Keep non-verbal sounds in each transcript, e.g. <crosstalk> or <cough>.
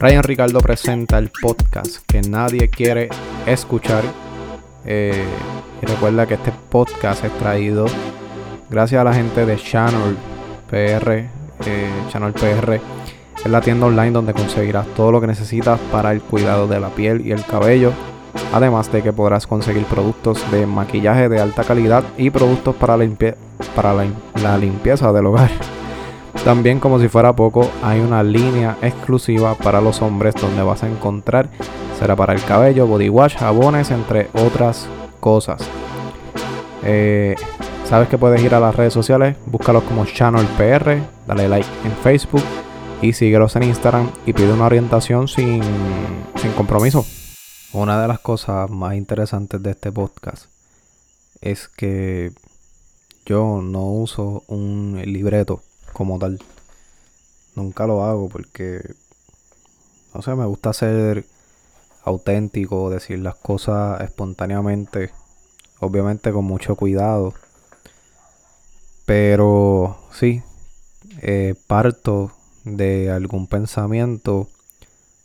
Ryan Ricardo presenta el podcast que nadie quiere escuchar. Eh, y recuerda que este podcast es traído gracias a la gente de Channel PR. Eh, Channel PR es la tienda online donde conseguirás todo lo que necesitas para el cuidado de la piel y el cabello. Además de que podrás conseguir productos de maquillaje de alta calidad y productos para, para la limpieza del hogar. También como si fuera poco, hay una línea exclusiva para los hombres donde vas a encontrar será para el cabello, body wash, jabones, entre otras cosas. Eh, Sabes que puedes ir a las redes sociales, búscalos como Channel PR, dale like en Facebook y síguelos en Instagram y pide una orientación sin, sin compromiso. Una de las cosas más interesantes de este podcast es que yo no uso un libreto como tal. Nunca lo hago porque, no sé, me gusta ser auténtico, decir las cosas espontáneamente, obviamente con mucho cuidado. Pero sí, eh, parto de algún pensamiento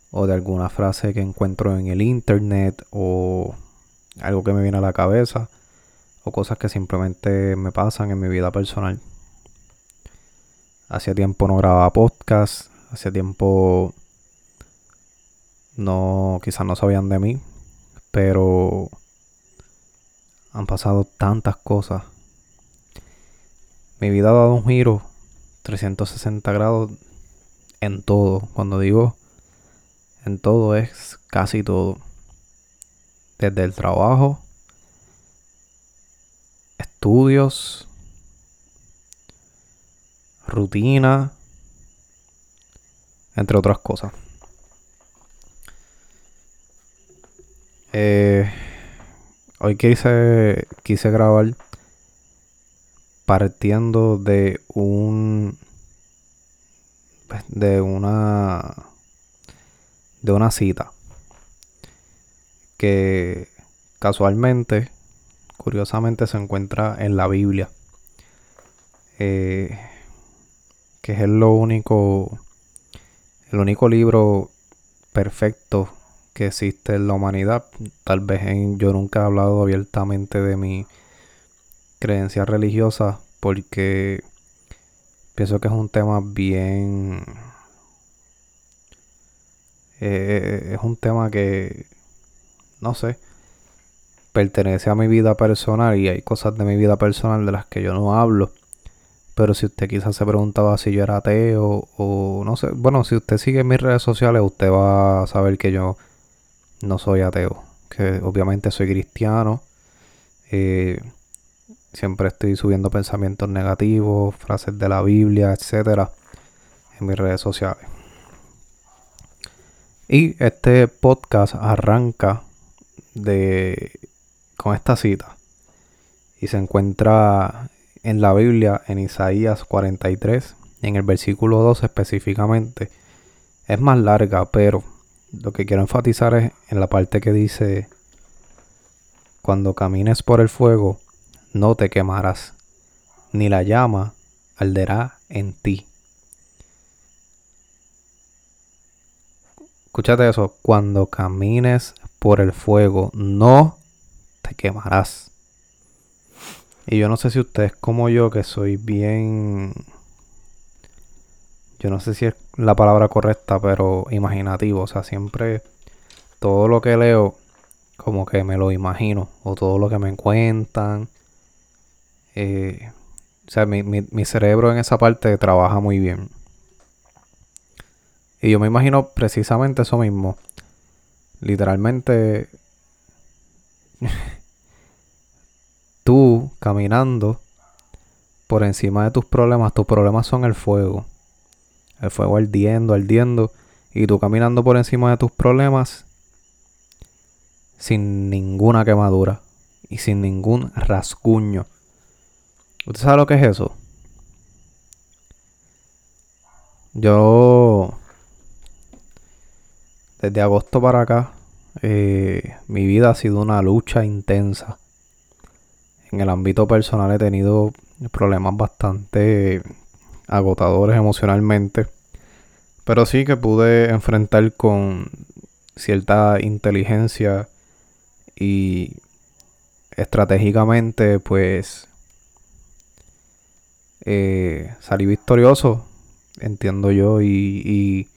o de alguna frase que encuentro en el internet o algo que me viene a la cabeza o cosas que simplemente me pasan en mi vida personal. Hacía tiempo no grababa podcast. Hacía tiempo no, quizás no sabían de mí. Pero han pasado tantas cosas. Mi vida ha dado un giro 360 grados en todo. Cuando digo en todo es casi todo. Desde el trabajo, estudios, rutina, entre otras cosas. Eh, hoy quise, quise grabar partiendo de un de una de una cita que casualmente curiosamente se encuentra en la Biblia eh, que es lo único, el único libro perfecto que existe en la humanidad. Tal vez yo nunca he hablado abiertamente de mi creencia religiosa porque pienso que es un tema bien... Eh, es un tema que, no sé, pertenece a mi vida personal y hay cosas de mi vida personal de las que yo no hablo. Pero si usted quizás se preguntaba si yo era ateo o no sé, bueno, si usted sigue mis redes sociales, usted va a saber que yo no soy ateo, que obviamente soy cristiano. Eh, siempre estoy subiendo pensamientos negativos, frases de la Biblia, etcétera, en mis redes sociales. Y este podcast arranca de con esta cita y se encuentra en la Biblia, en Isaías 43, en el versículo 2 específicamente, es más larga, pero lo que quiero enfatizar es en la parte que dice, cuando camines por el fuego, no te quemarás, ni la llama arderá en ti. Escúchate eso, cuando camines por el fuego, no te quemarás. Y yo no sé si usted es como yo, que soy bien... Yo no sé si es la palabra correcta, pero imaginativo. O sea, siempre todo lo que leo, como que me lo imagino. O todo lo que me cuentan. Eh, o sea, mi, mi cerebro en esa parte trabaja muy bien. Y yo me imagino precisamente eso mismo. Literalmente... <laughs> tú caminando por encima de tus problemas, tus problemas son el fuego. El fuego ardiendo, ardiendo. Y tú caminando por encima de tus problemas sin ninguna quemadura y sin ningún rasguño. ¿Usted sabe lo que es eso? Yo, desde agosto para acá, eh, mi vida ha sido una lucha intensa en el ámbito personal he tenido problemas bastante agotadores emocionalmente. Pero sí que pude enfrentar con cierta inteligencia y estratégicamente pues eh, salí victorioso, entiendo yo, y, y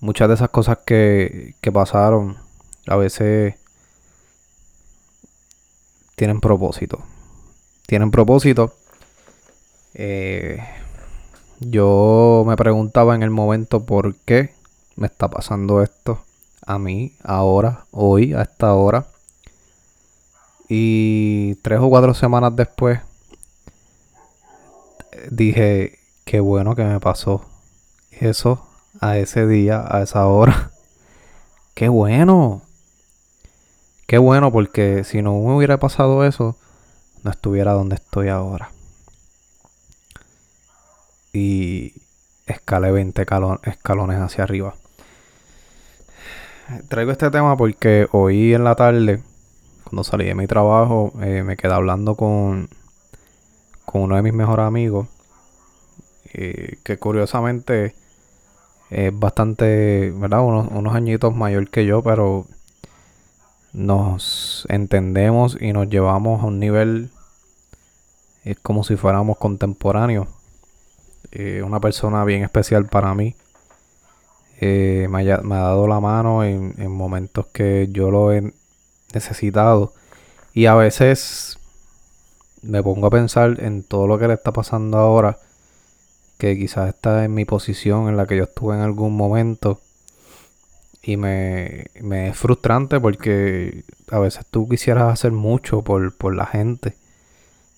muchas de esas cosas que, que pasaron a veces tienen propósito. Tienen propósito. Eh, yo me preguntaba en el momento por qué me está pasando esto a mí, ahora, hoy, a esta hora. Y tres o cuatro semanas después dije, qué bueno que me pasó eso a ese día, a esa hora. <laughs> Qué bueno. Qué bueno porque si no me hubiera pasado eso, no estuviera donde estoy ahora. Y escalé 20 escalones hacia arriba. Traigo este tema porque hoy en la tarde, cuando salí de mi trabajo, eh, me quedé hablando con, con uno de mis mejores amigos. Eh, que curiosamente es bastante, ¿verdad? Unos, unos añitos mayor que yo, pero nos entendemos y nos llevamos a un nivel es como si fuéramos contemporáneos. Eh, una persona bien especial para mí. Eh, me, ha, dado la mano en, en, momentos que yo lo he necesitado. Y a veces me pongo a pensar en todo lo que le está pasando ahora. Que quizás está en mi posición en la que yo estuve en algún momento. Y me, me es frustrante porque a veces tú quisieras hacer mucho por, por la gente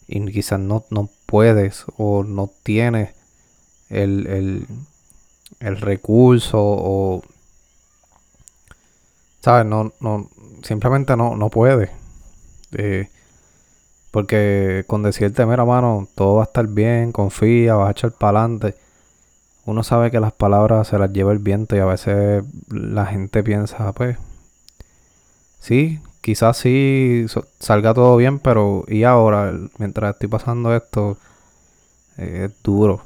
y quizás no, no puedes o no tienes el, el, el recurso o sabes no no simplemente no no puedes. Eh, porque con decirte mira mano todo va a estar bien confía vas a echar para adelante uno sabe que las palabras se las lleva el viento y a veces la gente piensa pues sí quizás sí salga todo bien, pero y ahora, mientras estoy pasando esto, eh, es duro.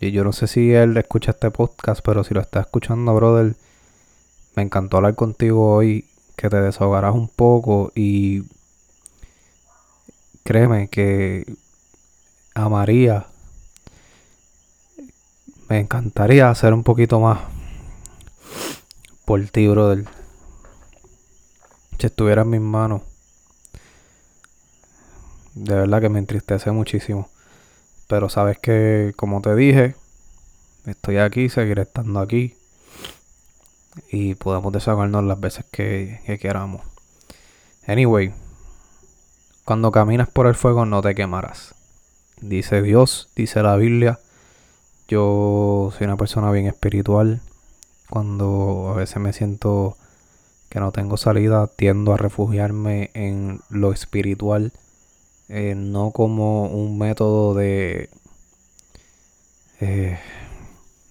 Y yo no sé si él escucha este podcast, pero si lo está escuchando, brother, me encantó hablar contigo hoy, que te desahogarás un poco y créeme que a María me encantaría hacer un poquito más por ti, brother si estuviera en mis manos. De verdad que me entristece muchísimo. Pero sabes que, como te dije, estoy aquí, seguiré estando aquí. Y podemos desahogarnos las veces que, que queramos. Anyway, cuando caminas por el fuego no te quemarás. Dice Dios, dice la Biblia. Yo soy una persona bien espiritual. Cuando a veces me siento que no tengo salida, tiendo a refugiarme en lo espiritual, eh, no como un método de... Eh,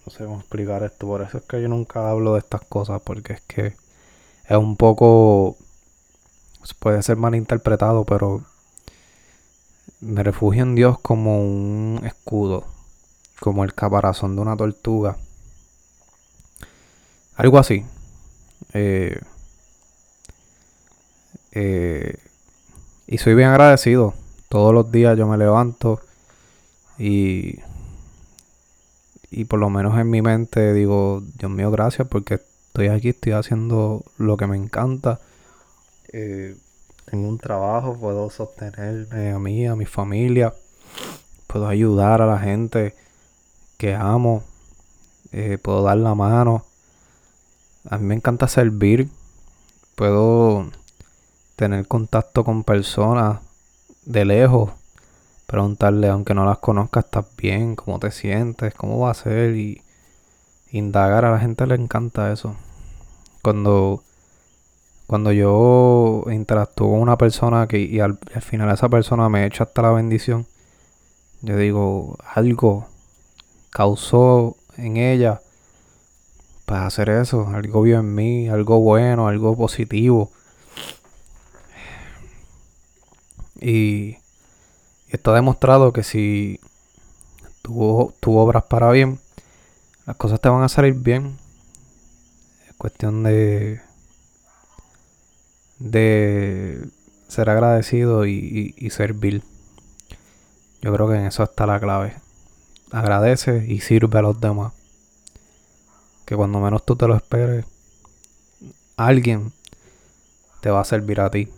no sé cómo explicar esto, por eso es que yo nunca hablo de estas cosas, porque es que es un poco... puede ser malinterpretado, pero me refugio en Dios como un escudo, como el caparazón de una tortuga. Algo así. Eh, eh, y soy bien agradecido. Todos los días yo me levanto y, y por lo menos en mi mente digo, Dios mío, gracias porque estoy aquí, estoy haciendo lo que me encanta. Eh, tengo un trabajo, puedo sostenerme a mí, a mi familia, puedo ayudar a la gente que amo, eh, puedo dar la mano. A mí me encanta servir, puedo tener contacto con personas de lejos, preguntarle, aunque no las conozcas, ¿estás bien? ¿Cómo te sientes? ¿Cómo va a ser? Y indagar, a la gente le encanta eso. Cuando, cuando yo interactúo con una persona que, y al, final esa persona me echa hasta la bendición, yo digo, algo causó en ella para hacer eso, algo vio en mí, algo bueno, algo positivo Y está demostrado que si tú, obras para bien, las cosas te van a salir bien. Es cuestión de. de ser agradecido y, y servir. Yo creo que en eso está la clave. Agradece y sirve a los demás. Que cuando menos tú te lo esperes, alguien te va a servir a ti.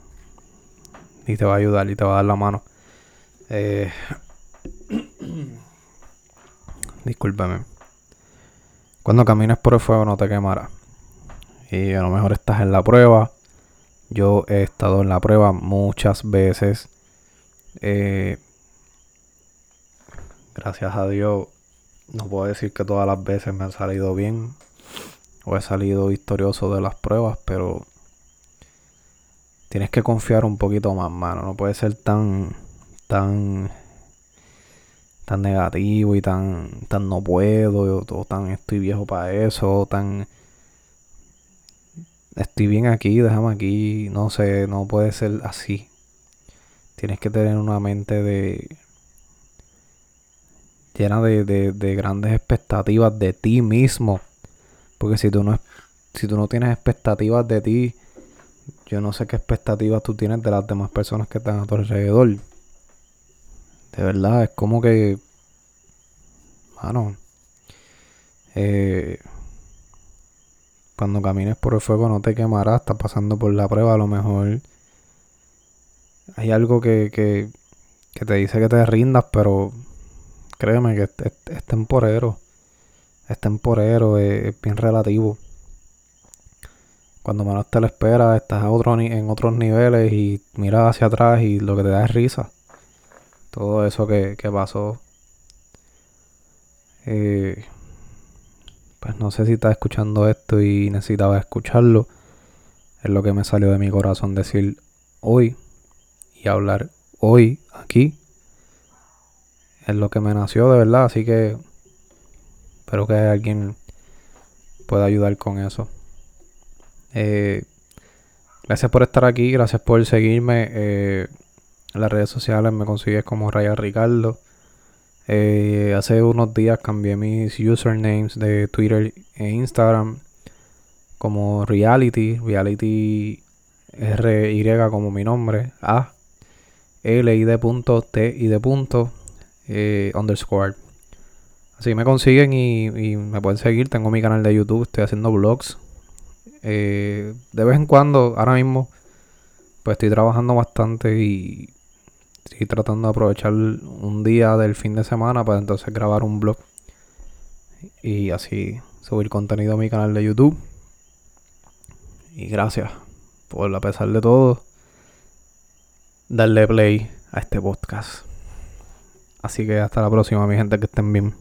Y te va a ayudar y te va a dar la mano. Eh. <coughs> Cuando camines por el fuego no te quemará. Y a lo mejor estás en la prueba. Yo he estado en la prueba muchas veces. Eh, gracias a Dios, no puedo decir que todas las veces me han salido bien. O he salido victorioso de las pruebas, pero tienes que confiar un poquito más, mano. No puede ser tan, tan, tan negativo y tan, tan no puedo, o, tan estoy viejo para eso, o tan estoy bien aquí, déjame aquí. No sé, no puede ser así. Tienes que tener una mente de llena de, de, de grandes expectativas de ti mismo. Porque si tú no si tú no tienes expectativas de ti, yo no sé qué expectativas tú tienes de las demás personas que están a tu alrededor. De verdad, es como que. Mano. Eh, cuando camines por el fuego no te quemarás, estás pasando por la prueba a lo mejor. Hay algo que, que, que te dice que te rindas, pero créeme que es, temporero. Es temporero, es bien relativo. Cuando menos te lo esperas, estás a otro en otros niveles y miras hacia atrás y lo que te da es risa. Todo eso que, pasó. Eh, pues no sé si estás escuchando esto y necesitaba escucharlo. Es lo que me salió de mi corazón decir hoy y hablar hoy aquí. Es lo que me nació de verdad, así que espero que alguien pueda ayudar con eso. Eh, gracias por estar aquí, gracias por seguirme. Eh, en las redes sociales me consigues como Raya Ricardo. Eh, hace unos días cambié mis usernames de Twitter e Instagram como Reality, Reality RY como mi nombre, A L I D punto T I D punto underscore. Así me consiguen y, y, me pueden seguir. Tengo mi canal de YouTube, estoy haciendo vlogs eh, de vez en cuando, ahora mismo, pues estoy trabajando bastante y estoy tratando de aprovechar un día del fin de semana para entonces grabar un blog y así subir contenido a mi canal de YouTube. Y gracias por, a pesar de todo, darle play a este podcast. Así que hasta la próxima, mi gente, que estén bien.